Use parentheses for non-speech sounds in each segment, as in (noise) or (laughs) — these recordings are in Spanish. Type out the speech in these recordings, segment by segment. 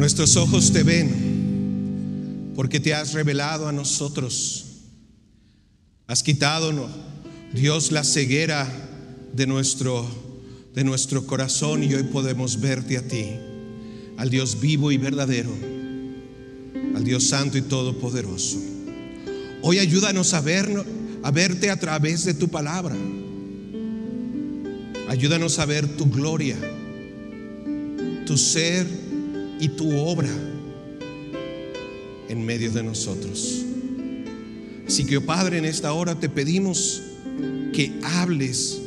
Nuestros ojos te ven porque te has revelado a nosotros. Has quitado, Dios, la ceguera de nuestro, de nuestro corazón y hoy podemos verte a ti, al Dios vivo y verdadero, al Dios santo y todopoderoso. Hoy ayúdanos a, ver, a verte a través de tu palabra. Ayúdanos a ver tu gloria, tu ser y tu obra en medio de nosotros. Así que, oh Padre, en esta hora te pedimos que hables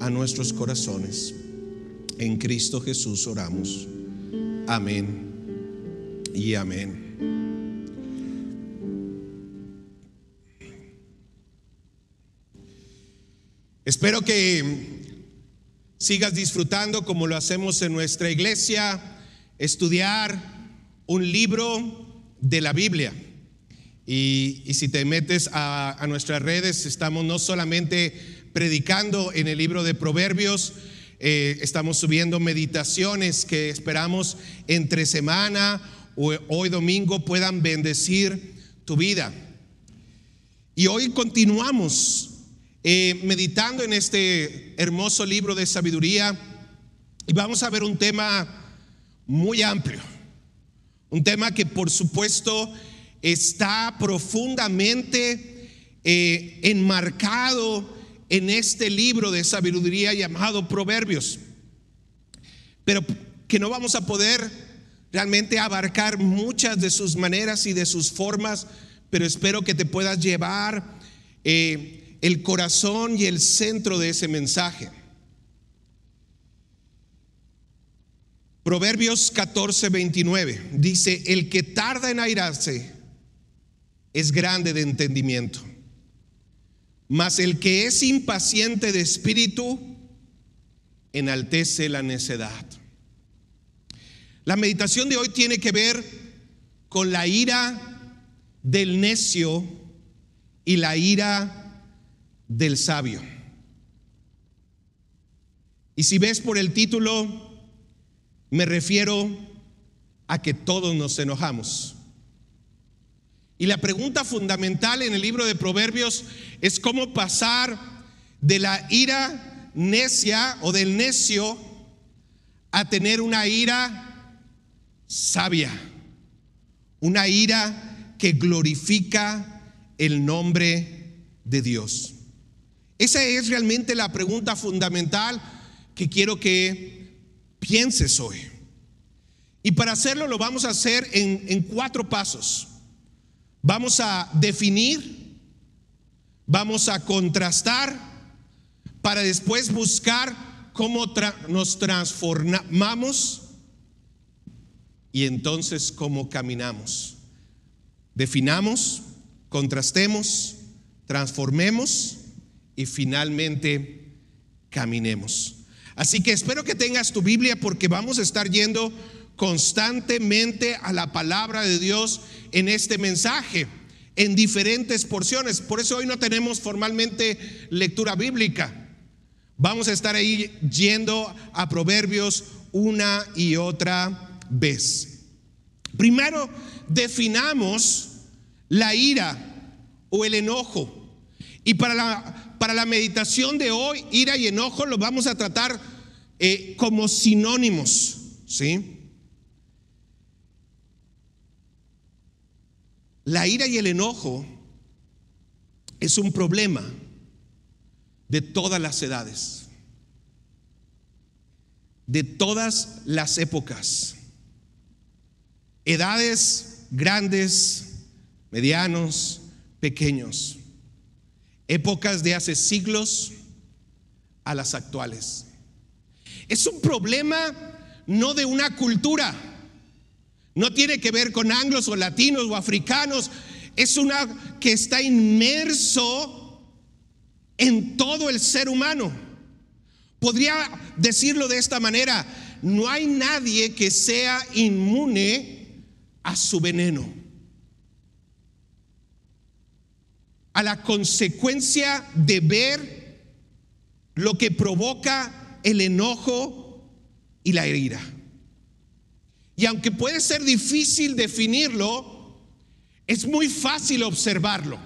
a nuestros corazones. En Cristo Jesús oramos. Amén y amén. Espero que sigas disfrutando como lo hacemos en nuestra iglesia, estudiar un libro de la Biblia. Y, si te metes a, nuestras redes, estamos no solamente predicando en el libro de Proverbios, eh, estamos subiendo meditaciones que esperamos entre semana o hoy domingo puedan bendecir tu vida. Y hoy continuamos eh, meditando en este hermoso libro de sabiduría y vamos a ver un tema muy amplio, un tema que por supuesto está profundamente eh, enmarcado en este libro de sabiduría llamado Proverbios, pero que no vamos a poder realmente abarcar muchas de sus maneras y de sus formas, pero espero que te puedas llevar eh, el corazón y el centro de ese mensaje. Proverbios 14, 29 dice, el que tarda en airarse es grande de entendimiento, mas el que es impaciente de espíritu enaltece la necedad. La meditación de hoy tiene que ver con la ira del necio y la ira del sabio. Y si ves por el título, me refiero a que todos nos enojamos. Y la pregunta fundamental en el libro de Proverbios es cómo pasar de la ira necia o del necio a tener una ira sabia, una ira que glorifica el nombre de Dios. Esa es realmente la pregunta fundamental que quiero que pienses hoy. Y para hacerlo lo vamos a hacer en, cuatro pasos. Vamos a definir, vamos a contrastar, para después buscar cómo nos transformamos y entonces cómo caminamos. Definamos, contrastemos, transformemos y finalmente caminemos. Así que espero que tengas tu Biblia porque vamos a estar yendo constantemente a la palabra de Dios en este mensaje, en diferentes porciones. Por eso hoy no tenemos formalmente lectura bíblica. Vamos a estar ahí yendo a Proverbios una y otra vez. Primero, definamos la ira o el enojo. Y para la para la meditación de hoy, ira y enojo lo vamos a tratar eh, como sinónimos, ¿sí? La ira y el enojo es un problema de todas las edades, de todas las épocas, edades grandes, medianos, pequeños épocas de hace siglos a las actuales. Es un problema no de una cultura, no tiene que ver con anglos o latinos o africanos, es una que está inmerso en todo el ser humano. Podría decirlo de esta manera, no hay nadie que sea inmune a su veneno. A la consecuencia de ver lo que provoca el enojo y la ira. Y aunque puede ser difícil definirlo, es muy fácil observarlo.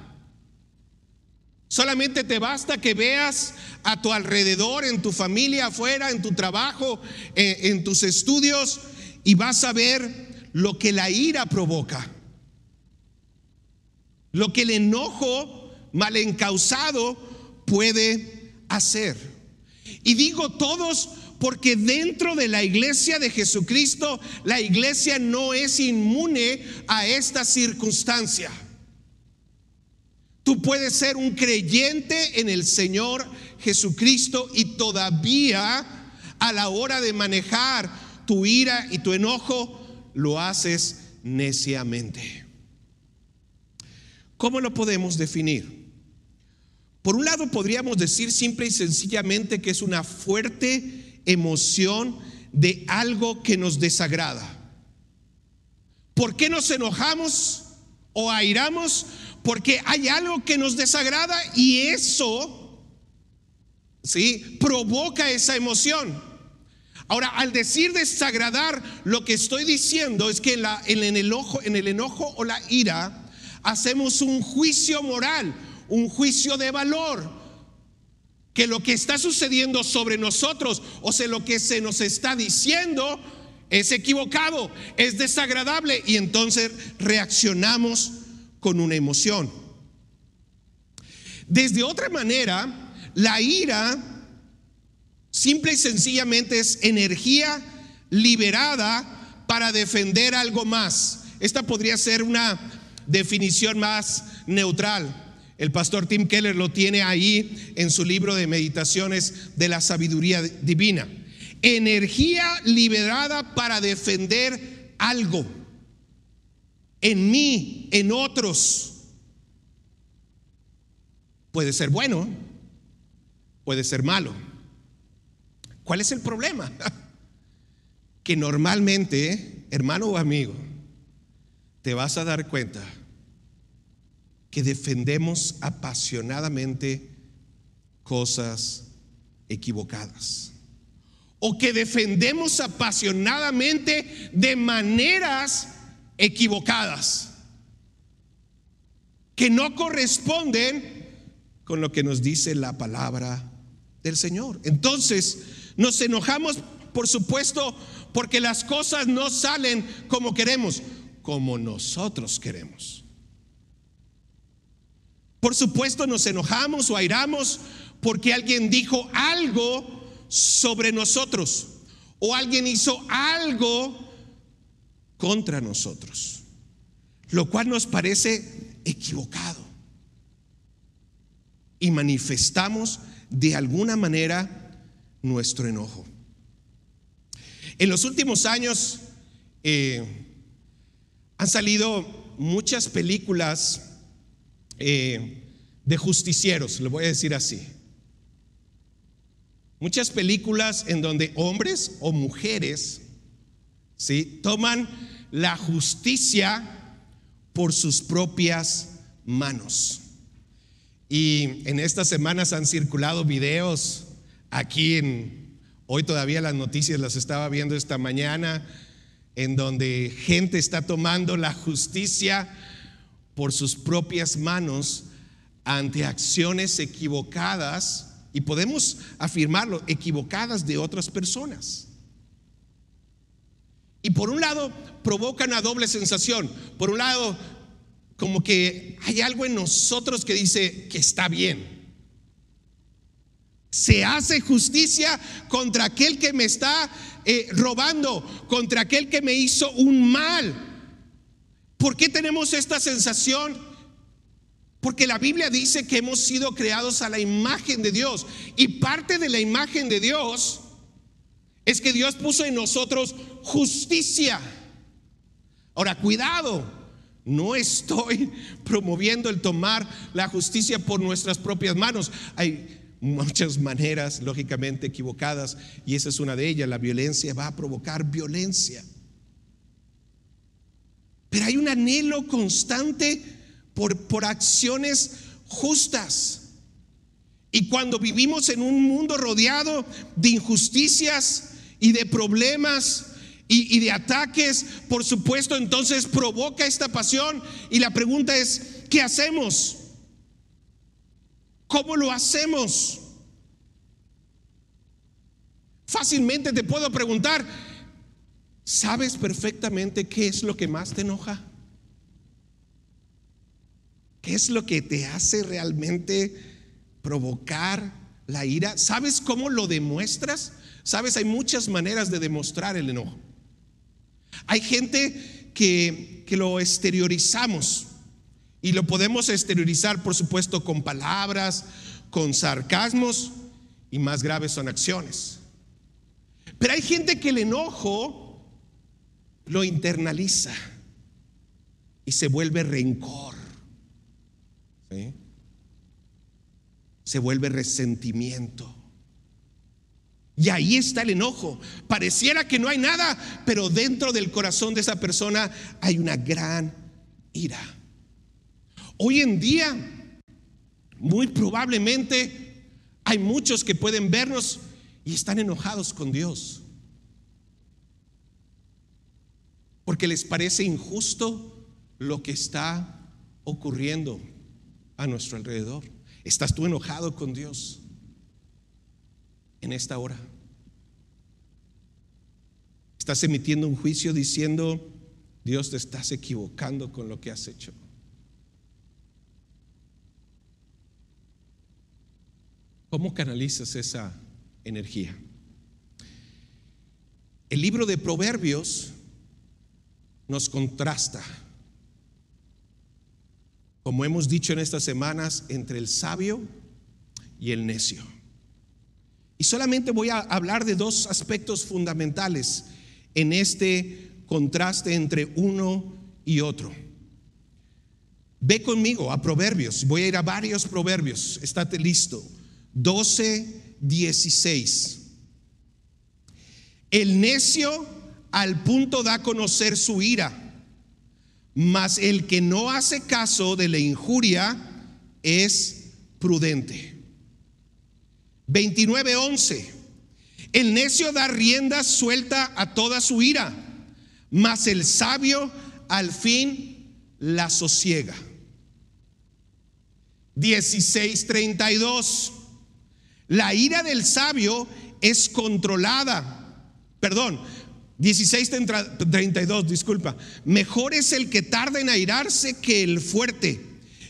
Solamente te basta que veas a tu alrededor, en tu familia, afuera, en tu trabajo, en, en tus estudios, y vas a ver lo que la ira provoca. Lo que el enojo mal encausado puede hacer. Y digo todos porque dentro de la iglesia de Jesucristo, la iglesia no es inmune a esta circunstancia. Tú puedes ser un creyente en el Señor Jesucristo y todavía a la hora de manejar tu ira y tu enojo, lo haces neciamente. ¿Cómo lo podemos definir? Por un lado podríamos decir simple y sencillamente que es una fuerte emoción de algo que nos desagrada. ¿Por qué nos enojamos o airamos? Porque hay algo que nos desagrada y eso, ¿sí? Provoca esa emoción. Ahora, al decir desagradar, lo que estoy diciendo es que en, la, en, el, enojo, en el enojo o la ira hacemos un juicio moral, un juicio de valor, que lo que está sucediendo sobre nosotros o sea lo que se nos está diciendo es equivocado, es desagradable y entonces reaccionamos con una emoción. Desde otra manera, la ira simple y sencillamente es energía liberada para defender algo más. Esta podría ser una definición más neutral. El pastor Tim Keller lo tiene ahí en su libro de meditaciones de la sabiduría divina. Energía liberada para defender algo en mí, en otros. Puede ser bueno, puede ser malo. ¿Cuál es el problema? (laughs) Que normalmente, hermano o amigo, te vas a dar cuenta que defendemos apasionadamente cosas equivocadas. O que defendemos apasionadamente de maneras equivocadas. Que no corresponden con lo que nos dice la palabra del Señor. Entonces, nos enojamos, por supuesto, porque las cosas no salen como queremos, como nosotros queremos. Por supuesto nos enojamos o airamos porque alguien dijo algo sobre nosotros o alguien hizo algo contra nosotros, lo cual nos parece equivocado. Y manifestamos de alguna manera nuestro enojo. En los últimos años eh, han salido muchas películas eh, de justicieros, le voy a decir así. Muchas películas en donde hombres o mujeres ¿sí? toman la justicia por sus propias manos. Y en estas semanas han circulado videos aquí en, hoy todavía las noticias las estaba viendo esta mañana, en donde gente está tomando la justicia por sus propias manos ante acciones equivocadas, y podemos afirmarlo, equivocadas de otras personas. Y por un lado provoca una doble sensación. Por un lado, como que hay algo en nosotros que dice que está bien. Se hace justicia contra aquel que me está eh, robando, contra aquel que me hizo un mal. ¿Por qué tenemos esta sensación? Porque la Biblia dice que hemos sido creados a la imagen de Dios. Y parte de la imagen de Dios es que Dios puso en nosotros justicia. Ahora, cuidado, no estoy (laughs) promoviendo el tomar la justicia por nuestras propias manos. Hay muchas maneras, lógicamente, equivocadas, y esa es una de ellas. La violencia va a provocar violencia. Un anhelo constante por, por acciones justas. Y cuando vivimos en un mundo rodeado de injusticias y de problemas, y, y de ataques, por supuesto, entonces provoca esta pasión. Y la pregunta es, ¿qué hacemos? ¿Cómo lo hacemos? Fácilmente te puedo preguntar, ¿sabes perfectamente qué es lo que más te enoja? ¿Qué es lo que te hace realmente provocar la ira? ¿Sabes cómo lo demuestras? Sabes, hay muchas maneras de demostrar el enojo. Hay gente que, que lo exteriorizamos y lo podemos exteriorizar, por supuesto, con palabras, con sarcasmos y más graves son acciones. Pero hay gente que el enojo lo internaliza y se vuelve rencor. Se vuelve resentimiento. Y ahí está el enojo. Pareciera que no hay nada, pero dentro del corazón de esa persona hay una gran ira. Hoy en día, muy probablemente, hay muchos que pueden vernos y están enojados con Dios. Porque les parece injusto lo que está ocurriendo a nuestro alrededor. ¿Estás tú enojado con Dios en esta hora? ¿Estás emitiendo un juicio diciendo, Dios te estás equivocando con lo que has hecho? ¿Cómo canalizas esa energía? El libro de Proverbios nos contrasta como hemos dicho en estas semanas, entre el sabio y el necio. Y solamente voy a hablar de dos aspectos fundamentales en este contraste entre uno y otro. Ve conmigo a Proverbios, voy a ir a varios Proverbios, estate listo. 12, 16. El necio al punto da a conocer su ira mas el que no hace caso de la injuria es prudente. 29:11. El necio da rienda suelta a toda su ira, mas el sabio al fin la sosiega. 16:32. La ira del sabio es controlada. Perdón, 16:32, disculpa. Mejor es el que tarda en airarse que el fuerte,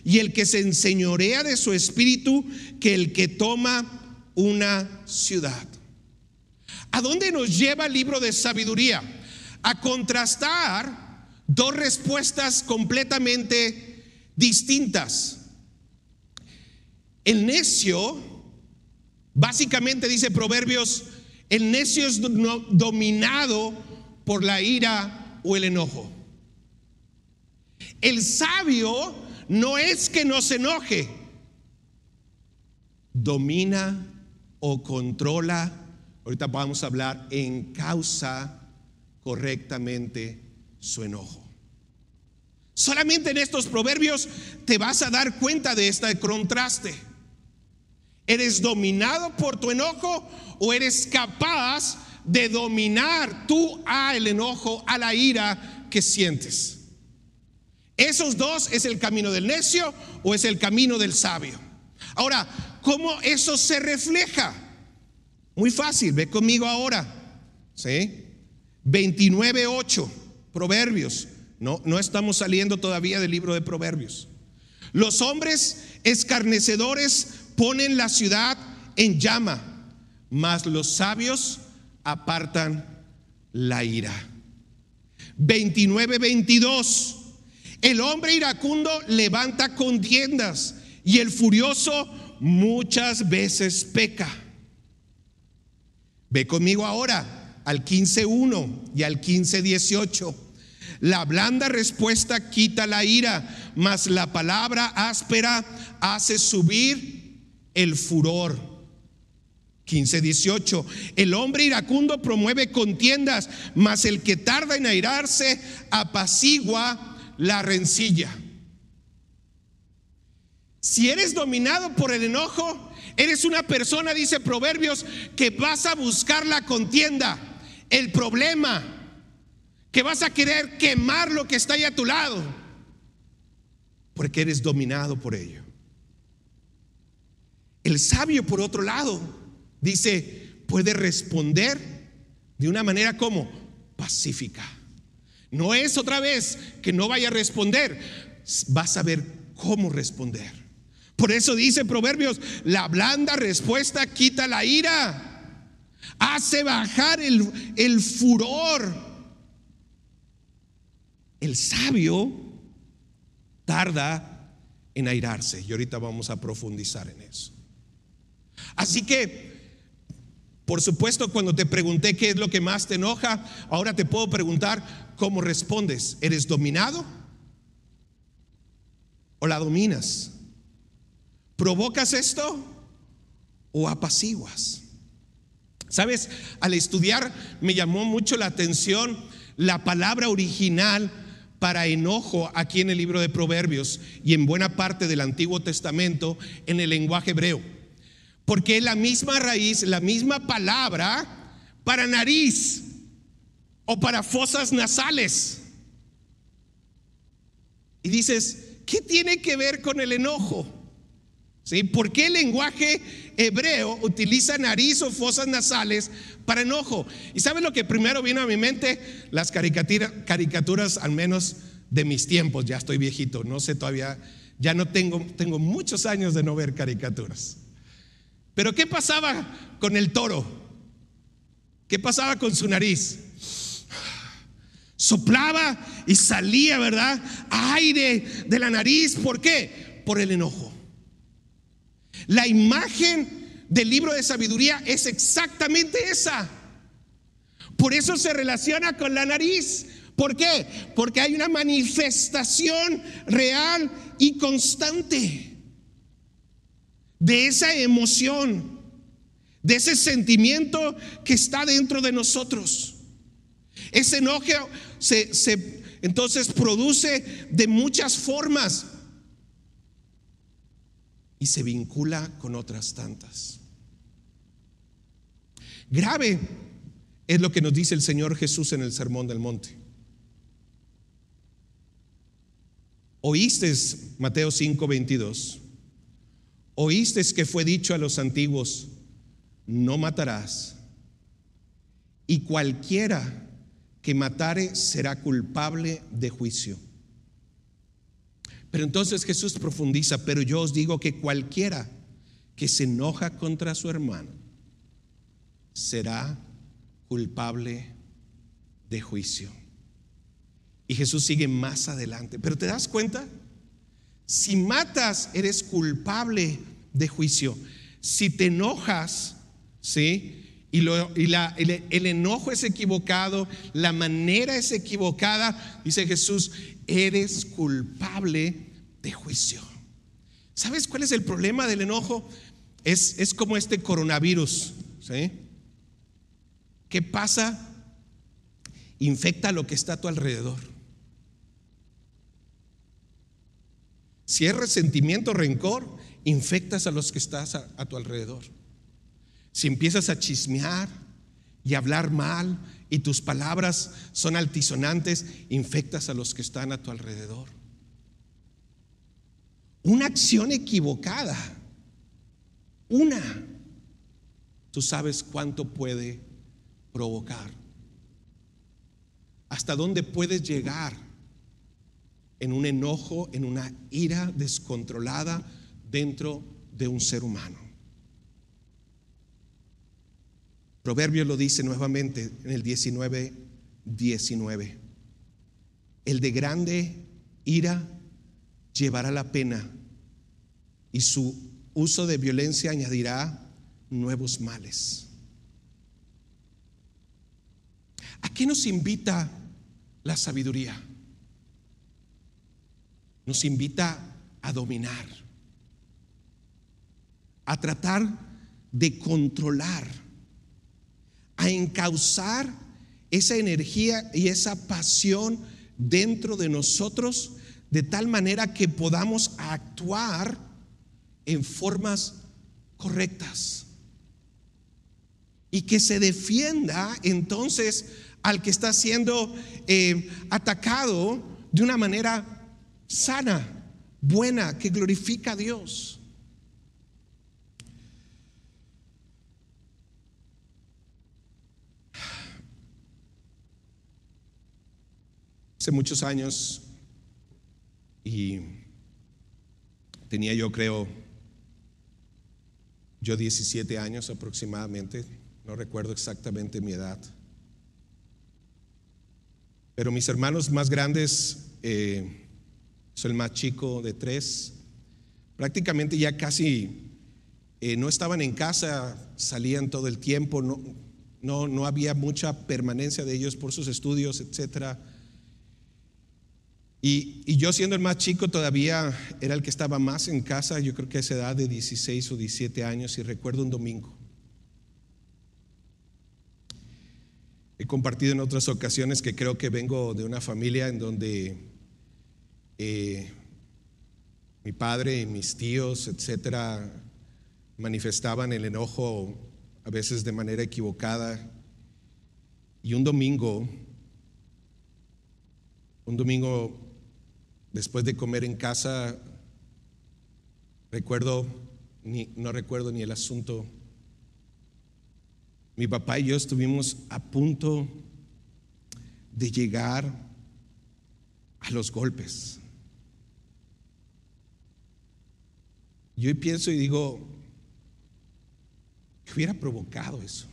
y el que se enseñorea de su espíritu que el que toma una ciudad. ¿A dónde nos lleva el libro de sabiduría? A contrastar dos respuestas completamente distintas. El necio, básicamente dice Proverbios el necio es dominado por la ira o el enojo. El sabio no es que no se enoje, domina o controla, ahorita vamos a hablar, en causa correctamente su enojo. Solamente en estos proverbios te vas a dar cuenta de este contraste. ¿Eres dominado por tu enojo o eres capaz de dominar tú a el enojo, a la ira que sientes? Esos dos es el camino del necio o es el camino del sabio. Ahora, ¿cómo eso se refleja? Muy fácil, ve conmigo ahora. ¿Sí? 29.8, Proverbios. No, no estamos saliendo todavía del libro de Proverbios. Los hombres escarnecedores ponen la ciudad en llama, mas los sabios apartan la ira. 29, 22. El hombre iracundo levanta contiendas y el furioso muchas veces peca. Ve conmigo ahora al 15.1 y al 15.18. La blanda respuesta quita la ira, mas la palabra áspera hace subir el furor. 15, 18. El hombre iracundo promueve contiendas, mas el que tarda en airarse apacigua la rencilla. Si eres dominado por el enojo, eres una persona, dice Proverbios, que vas a buscar la contienda, el problema, que vas a querer quemar lo que está ahí a tu lado, porque eres dominado por ello. El sabio, por otro lado, dice, puede responder de una manera como pacífica. No es otra vez que no vaya a responder, vas a ver cómo responder. Por eso dice Proverbios, la blanda respuesta quita la ira, hace bajar el, el furor. El sabio tarda en airarse y ahorita vamos a profundizar en eso. Así que, por supuesto, cuando te pregunté qué es lo que más te enoja, ahora te puedo preguntar cómo respondes. ¿Eres dominado o la dominas? ¿Provocas esto o apaciguas? Sabes, al estudiar me llamó mucho la atención la palabra original para enojo aquí en el libro de Proverbios y en buena parte del Antiguo Testamento en el lenguaje hebreo. Porque es la misma raíz, la misma palabra para nariz o para fosas nasales. Y dices, ¿qué tiene que ver con el enojo? ¿Sí? ¿Por qué el lenguaje hebreo utiliza nariz o fosas nasales para enojo? ¿Y saben lo que primero vino a mi mente? Las caricaturas, al menos de mis tiempos. Ya estoy viejito, no sé todavía, ya no tengo, tengo muchos años de no ver caricaturas. Pero ¿qué pasaba con el toro? ¿Qué pasaba con su nariz? Soplaba y salía, ¿verdad? Aire de la nariz. ¿Por qué? Por el enojo. La imagen del libro de sabiduría es exactamente esa. Por eso se relaciona con la nariz. ¿Por qué? Porque hay una manifestación real y constante de esa emoción, de ese sentimiento que está dentro de nosotros. Ese enojo se, se entonces produce de muchas formas y se vincula con otras tantas. Grave es lo que nos dice el Señor Jesús en el Sermón del Monte. Oíste, Mateo 5, 22, oíste que fue dicho a los antiguos, no matarás, y cualquiera que matare será culpable de juicio. Pero entonces Jesús profundiza, pero yo os digo que cualquiera que se enoja contra su hermano será culpable de juicio. Y Jesús sigue más adelante. Pero te das cuenta, si matas, eres culpable de juicio. Si te enojas, ¿sí? Y, la, el, el enojo es equivocado, la manera es equivocada, dice Jesús, eres culpable de juicio. ¿Sabes cuál es el problema del enojo? Es, es como este coronavirus. ¿sí? ¿Qué pasa? Infecta lo que está a tu alrededor. Si es resentimiento, rencor, infectas a los que estás a, a tu alrededor. Si empiezas a chismear y hablar mal y tus palabras son altisonantes, infectas a los que están a tu alrededor. Una acción equivocada, una, tú sabes cuánto puede provocar. Hasta dónde puedes llegar en un enojo, en una ira descontrolada dentro de un ser humano. Proverbio lo dice nuevamente en el 19, 19. El de grande ira llevará la pena y su uso de violencia añadirá nuevos males. ¿A qué nos invita la sabiduría? Nos invita a dominar, a tratar de controlar a encauzar esa energía y esa pasión dentro de nosotros de tal manera que podamos actuar en formas correctas. Y que se defienda entonces al que está siendo eh, atacado de una manera sana, buena, que glorifica a Dios. Hace muchos años, y tenía yo creo, yo 17 años aproximadamente, no recuerdo exactamente mi edad. Pero mis hermanos más grandes, eh, soy el más chico de tres, prácticamente ya casi eh, no estaban en casa, salían todo el tiempo, no, no, no había mucha permanencia de ellos por sus estudios, etcétera. Y, yo siendo el más chico todavía era el que estaba más en casa, yo creo que a esa edad de 16 o 17 años, y recuerdo un domingo. He compartido en otras ocasiones que creo que vengo de una familia en donde eh, mi padre y mis tíos, etcétera, manifestaban el enojo a veces de manera equivocada. Y un domingo, un domingo Después de comer en casa, recuerdo, no recuerdo ni el asunto. Mi papá y yo estuvimos a punto de llegar a los golpes. Yo pienso y digo, ¿qué hubiera provocado eso?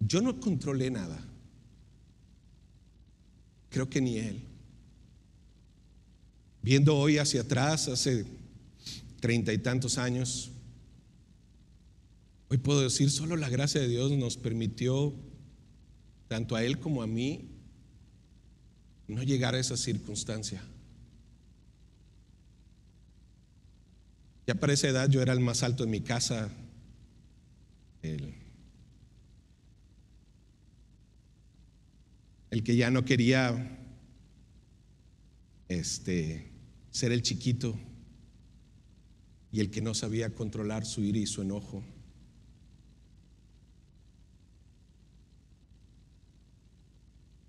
Yo no controlé nada. Creo que ni él. Viendo hoy hacia atrás, hace treinta y tantos años, hoy puedo decir, solo la gracia de Dios nos permitió, tanto a él como a mí, no llegar a esa circunstancia. Ya para esa edad yo era el más alto en mi casa. El, el que ya no quería este, ser el chiquito y el que no sabía controlar su ira y su enojo.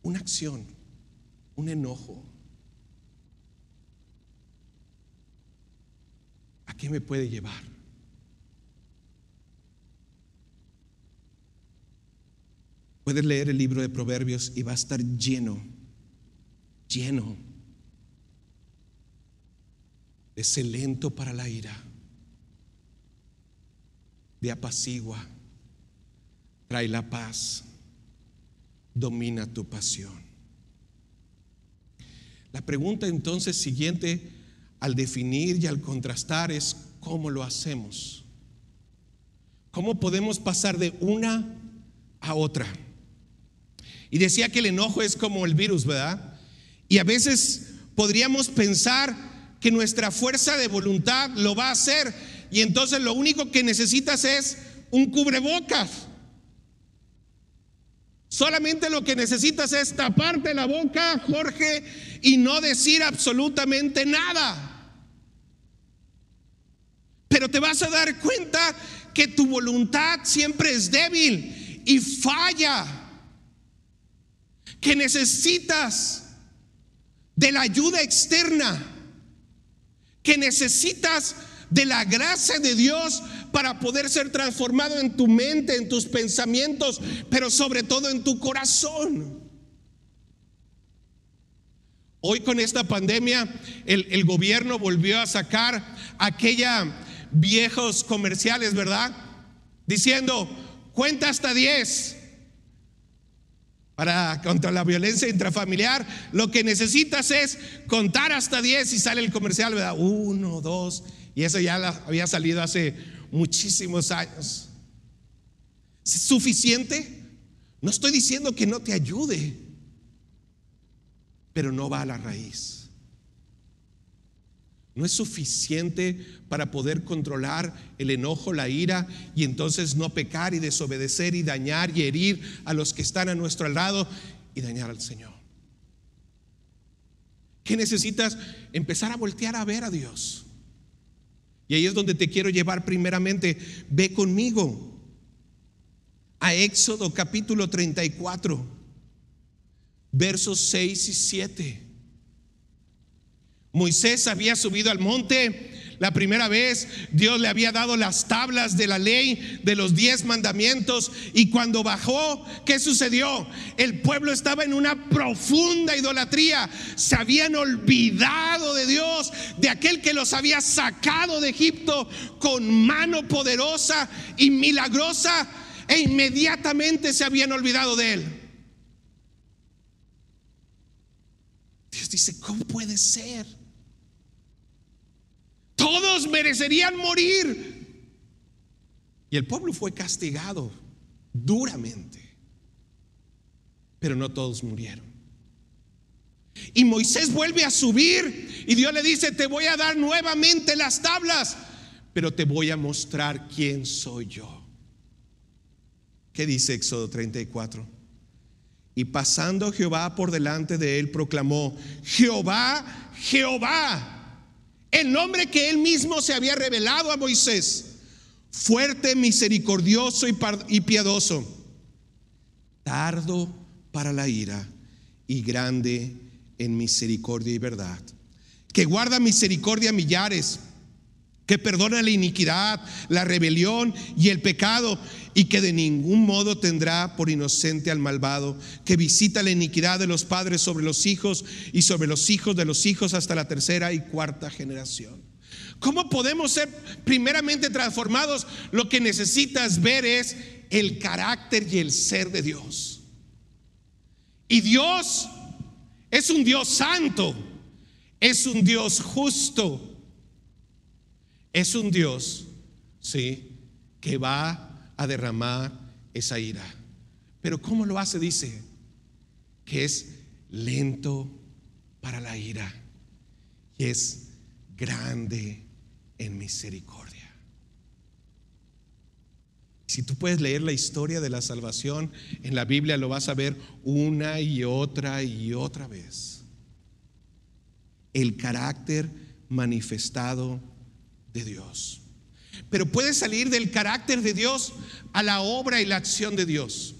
Una acción, un enojo. ¿A qué me puede llevar? Puedes leer el libro de Proverbios y va a estar lleno, lleno de ese lento para la ira, de apacigua, trae la paz, domina tu pasión. La pregunta entonces siguiente al definir y al contrastar es cómo lo hacemos. ¿Cómo podemos pasar de una a otra? Y decía que el enojo es como el virus, ¿verdad? Y a veces podríamos pensar que nuestra fuerza de voluntad lo va a hacer y entonces lo único que necesitas es un cubrebocas. Solamente lo que necesitas es taparte la boca, Jorge, y no decir absolutamente nada. Pero te vas a dar cuenta que tu voluntad siempre es débil y falla que necesitas de la ayuda externa, que necesitas de la gracia de Dios para poder ser transformado en tu mente, en tus pensamientos, pero sobre todo en tu corazón. Hoy con esta pandemia el, gobierno volvió a sacar aquella viejos comerciales, ¿verdad? Diciendo, cuenta hasta 10 para contra la violencia intrafamiliar, lo que necesitas es contar hasta 10 y sale el comercial, ¿verdad? Uno, dos, y eso ya había salido hace muchísimos años. ¿Es suficiente? No estoy diciendo que no te ayude, pero no va a la raíz no es suficiente para poder controlar el enojo, la ira y entonces no pecar y desobedecer y dañar y herir a los que están a nuestro lado y dañar al Señor. ¿Qué necesitas? Empezar a voltear a ver a Dios Y ahí es donde te quiero llevar primeramente. Ve conmigo a Éxodo capítulo 34, versos 6 y 7. Moisés había subido al monte la primera vez Dios le había dado las tablas de la ley, de los diez mandamientos, y cuando bajó, ¿qué sucedió? El pueblo estaba en una profunda idolatría, se habían olvidado de Dios, de aquel que los había sacado de Egipto con mano poderosa y milagrosa, e inmediatamente se habían olvidado de él. Dios dice, ¿cómo puede ser? Merecerían morir. Y el pueblo fue castigado duramente. Pero no todos murieron. Y Moisés vuelve a subir y Dios le dice, te voy a dar nuevamente las tablas, pero te voy a mostrar quién soy yo. ¿Qué dice Éxodo 34? Y pasando Jehová por delante de él, proclamó, Jehová, Jehová el nombre que él mismo se había revelado a Moisés, fuerte, misericordioso y piadoso, tardo para la ira y grande en misericordia y verdad, que guarda misericordia a millares que perdona la iniquidad, la rebelión y el pecado, y que de ningún modo tendrá por inocente al malvado, que visita la iniquidad de los padres sobre los hijos y sobre los hijos de los hijos hasta la tercera y cuarta generación. ¿Cómo podemos ser primeramente transformados? Lo que necesitas ver es el carácter y el ser de Dios. Y Dios es un Dios santo, es un Dios justo es un Dios, sí, que va a derramar esa ira. Pero ¿cómo lo hace? Dice que es lento para la ira y es grande en misericordia. Si tú puedes leer la historia de la salvación en la Biblia, lo vas a ver una y otra y otra vez. El carácter manifestado de Dios. Pero puede salir del carácter de Dios a la obra y la acción de Dios.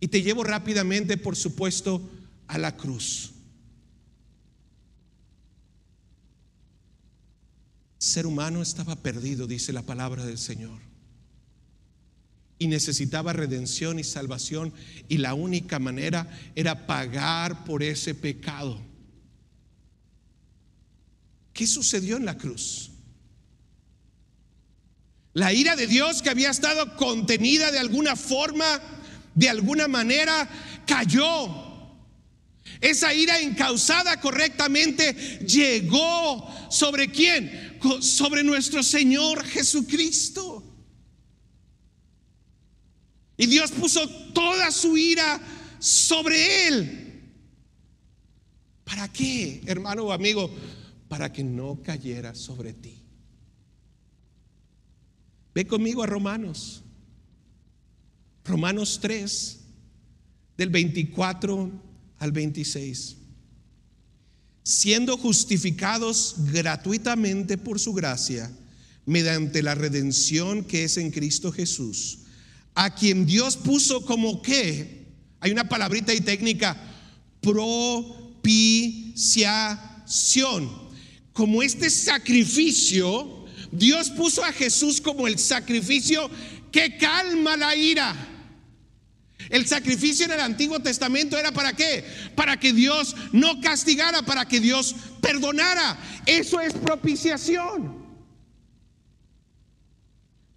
Y te llevo rápidamente, por supuesto, a la cruz. ser humano estaba perdido, dice la palabra del Señor. Y necesitaba redención y salvación. Y la única manera era pagar por ese pecado. ¿Qué sucedió en la cruz? La ira de Dios que había estado contenida de alguna forma, de alguna manera, cayó. Esa ira encausada correctamente llegó sobre quién? Sobre nuestro Señor Jesucristo. Y Dios puso toda su ira sobre él. ¿Para qué, hermano o amigo? Para que no cayera sobre ti. Ve conmigo a Romanos. Romanos 3, del 24 al 26. Siendo justificados gratuitamente por su gracia, mediante la redención que es en Cristo Jesús, a quien Dios puso como que, hay una palabrita y técnica, propiciación, como este sacrificio Dios puso a Jesús como el sacrificio que calma la ira. El sacrificio en el Antiguo Testamento era para qué? Para que Dios no castigara, para que Dios perdonara. Eso es propiciación.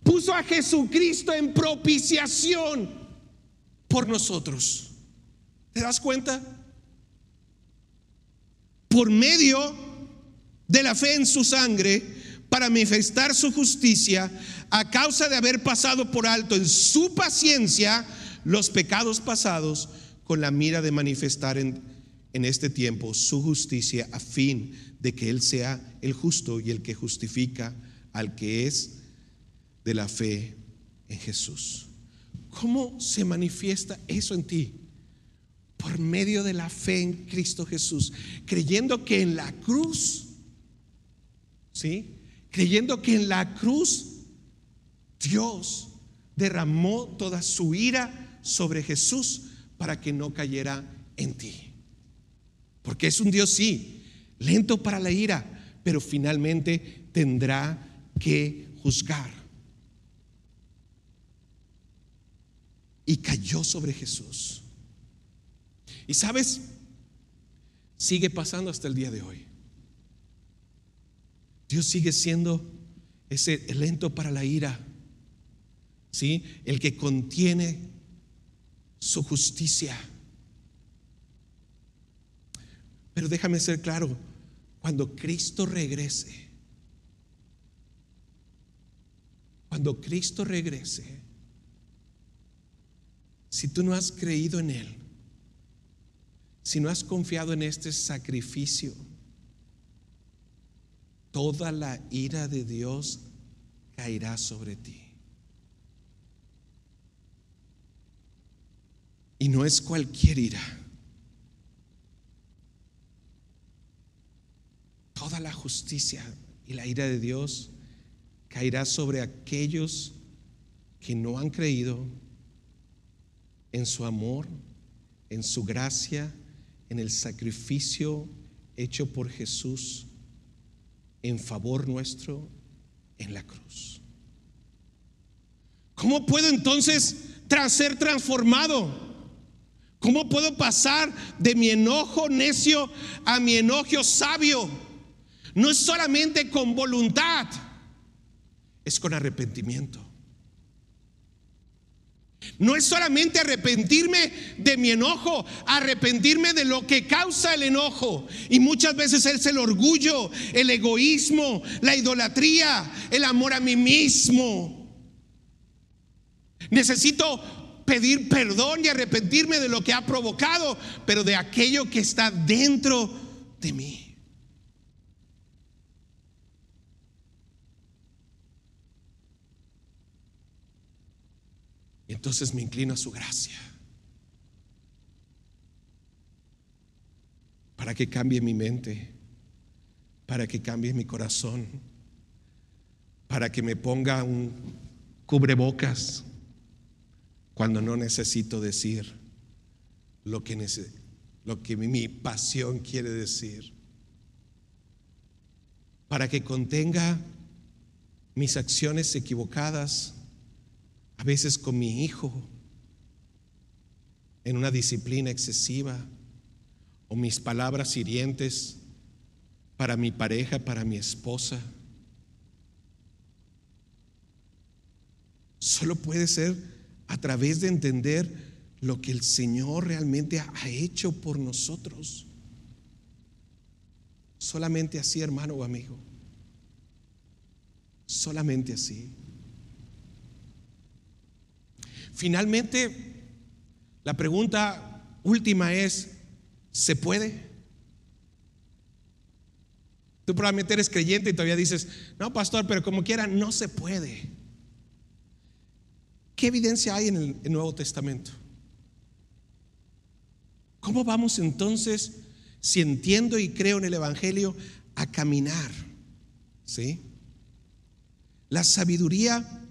Puso a Jesucristo en propiciación por nosotros. ¿Te das cuenta? Por medio de la fe en su sangre, para manifestar su justicia a causa de haber pasado por alto en su paciencia los pecados pasados con la mira de manifestar en, en este tiempo su justicia a fin de que Él sea el justo y el que justifica al que es de la fe en Jesús. ¿Cómo se manifiesta eso en ti? Por medio de la fe en Cristo Jesús, creyendo que en la cruz, ¿sí? Creyendo que en la cruz Dios derramó toda su ira sobre Jesús para que no cayera en ti. Porque es un Dios, sí, lento para la ira, pero finalmente tendrá que juzgar. Y cayó sobre Jesús. Y sabes, sigue pasando hasta el día de hoy. Dios sigue siendo ese lento para la ira, ¿sí? El que contiene su justicia. Pero déjame ser claro, cuando Cristo regrese, cuando Cristo regrese, si tú no has creído en Él, si no has confiado en este sacrificio, toda la ira de Dios caerá sobre ti. Y no es cualquier ira. toda la justicia y la ira de Dios caerá sobre aquellos que no han creído en su amor, en su gracia, en el sacrificio hecho por Jesús en favor nuestro en la cruz. ¿Cómo puedo entonces tras ser transformado? ¿Cómo puedo pasar de mi enojo necio a mi enojo sabio? No es solamente con voluntad, es con arrepentimiento. No es solamente arrepentirme de mi enojo, arrepentirme de lo que causa el enojo. Y muchas veces es el orgullo, el egoísmo, la idolatría, el amor a mí mismo. Necesito pedir perdón y arrepentirme de lo que ha provocado, pero de aquello que está dentro de mí. Entonces me inclino a su gracia. Para que cambie mi mente, para que cambie mi corazón, para que me ponga un cubrebocas cuando no necesito decir lo que, lo que mi pasión quiere decir. Para que contenga mis acciones equivocadas a veces con mi hijo, en una disciplina excesiva, o mis palabras hirientes para mi pareja, para mi esposa. Solo puede ser a través de entender lo que el Señor realmente ha hecho por nosotros. Solamente así, hermano o amigo. Solamente así. Finalmente, la pregunta última es, ¿se puede? Tú probablemente eres creyente y todavía dices, no, pastor, pero como quiera, no se puede. ¿Qué evidencia hay en el, Nuevo Testamento? ¿Cómo vamos entonces, si entiendo y creo en el Evangelio, a caminar? ¿Sí? La sabiduría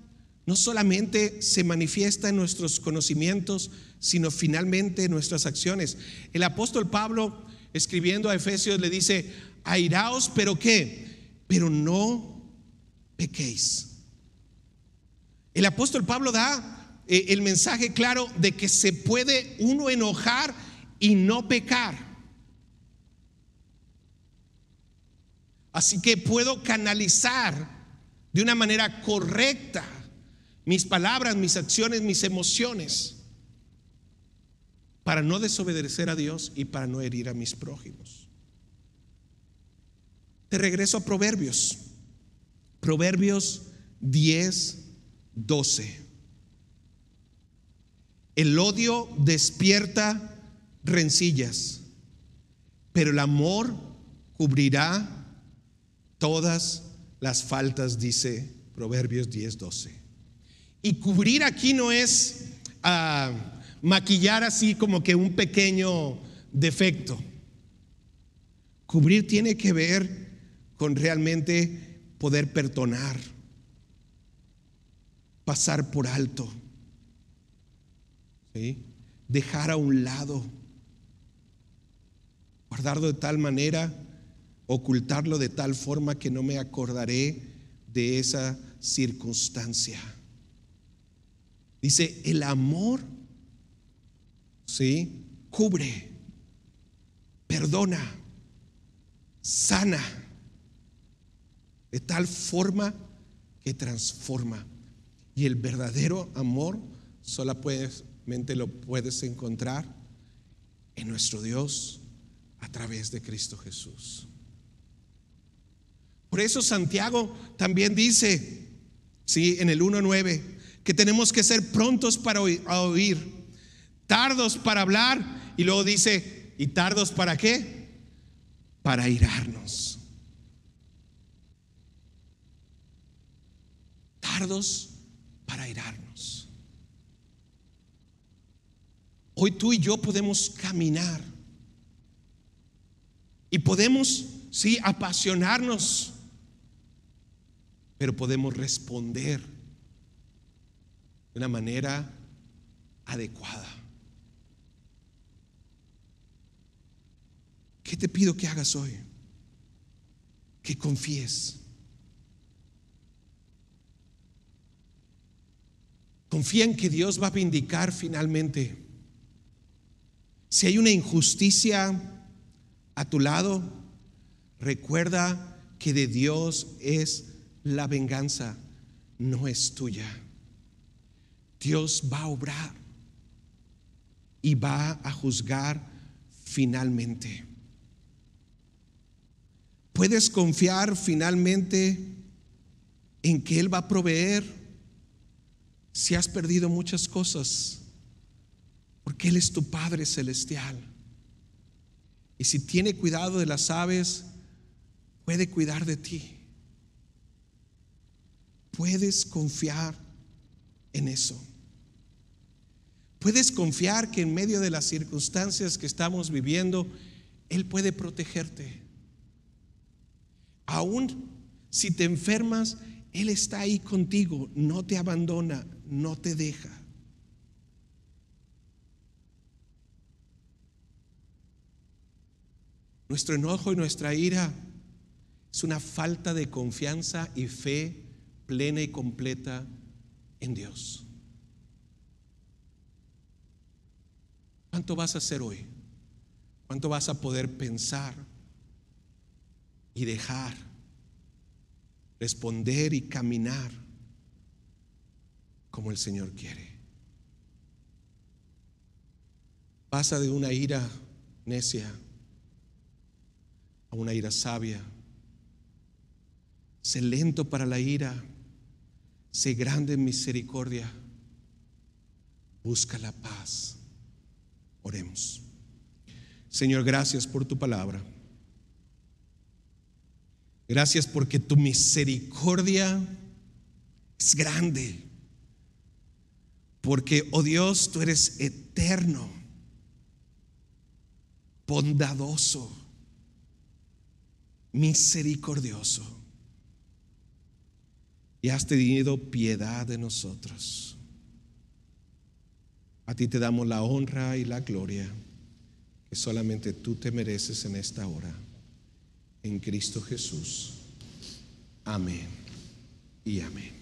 no solamente se manifiesta en nuestros conocimientos, sino finalmente en nuestras acciones. El apóstol Pablo, escribiendo a Efesios, le dice, airaos, pero qué, pero no pequéis. El apóstol Pablo da eh, el mensaje claro de que se puede uno enojar y no pecar. Así que puedo canalizar de una manera correcta mis palabras, mis acciones, mis emociones, para no desobedecer a Dios y para no herir a mis prójimos. Te regreso a Proverbios. Proverbios 10, 12. El odio despierta rencillas, pero el amor cubrirá todas las faltas, dice Proverbios 10, 12. Y cubrir aquí no es ah, maquillar así como que un pequeño defecto. Cubrir tiene que ver con realmente poder perdonar, pasar por alto, dejar a un lado, guardarlo de tal manera, ocultarlo de tal forma que no me acordaré de esa circunstancia. Dice, el amor, ¿sí? Cubre, perdona, sana, de tal forma que transforma. Y el verdadero amor solamente lo puedes encontrar en nuestro Dios a través de Cristo Jesús. Por eso Santiago también dice, sí, en el 1.9, que tenemos que ser prontos para oír, tardos para hablar, y luego dice, ¿y tardos para qué? Para irarnos. Tardos para irarnos. Hoy tú y yo podemos caminar y podemos, sí, apasionarnos, pero podemos responder de una manera adecuada. ¿Qué te pido que hagas hoy? Que confíes. Confía en que Dios va a vindicar finalmente. Si hay una injusticia a tu lado, recuerda que de Dios es la venganza, no es tuya. Dios va a obrar y va a juzgar finalmente. Puedes confiar finalmente en que Él va a proveer si has perdido muchas cosas, porque Él es tu Padre celestial. Y si tiene cuidado de las aves, puede cuidar de ti. Puedes confiar en eso. Puedes confiar que en medio de las circunstancias que estamos viviendo, Él puede protegerte. Aún si te enfermas, Él está ahí contigo, no te abandona, no te deja. Nuestro enojo y nuestra ira es una falta de confianza y fe plena y completa en Dios. ¿Cuánto vas a hacer hoy? ¿Cuánto vas a poder pensar y dejar, responder y caminar como el Señor quiere? Pasa de una ira necia a una ira sabia. Sé lento para la ira, sé grande en misericordia. Busca la paz. Oremos. Señor, gracias por tu palabra. Gracias porque tu misericordia es grande. Porque, oh Dios, tú eres eterno, bondadoso, misericordioso. Y has tenido piedad de nosotros. A ti te damos la honra y la gloria que solamente tú te mereces en esta hora. En Cristo Jesús. Amén y amén.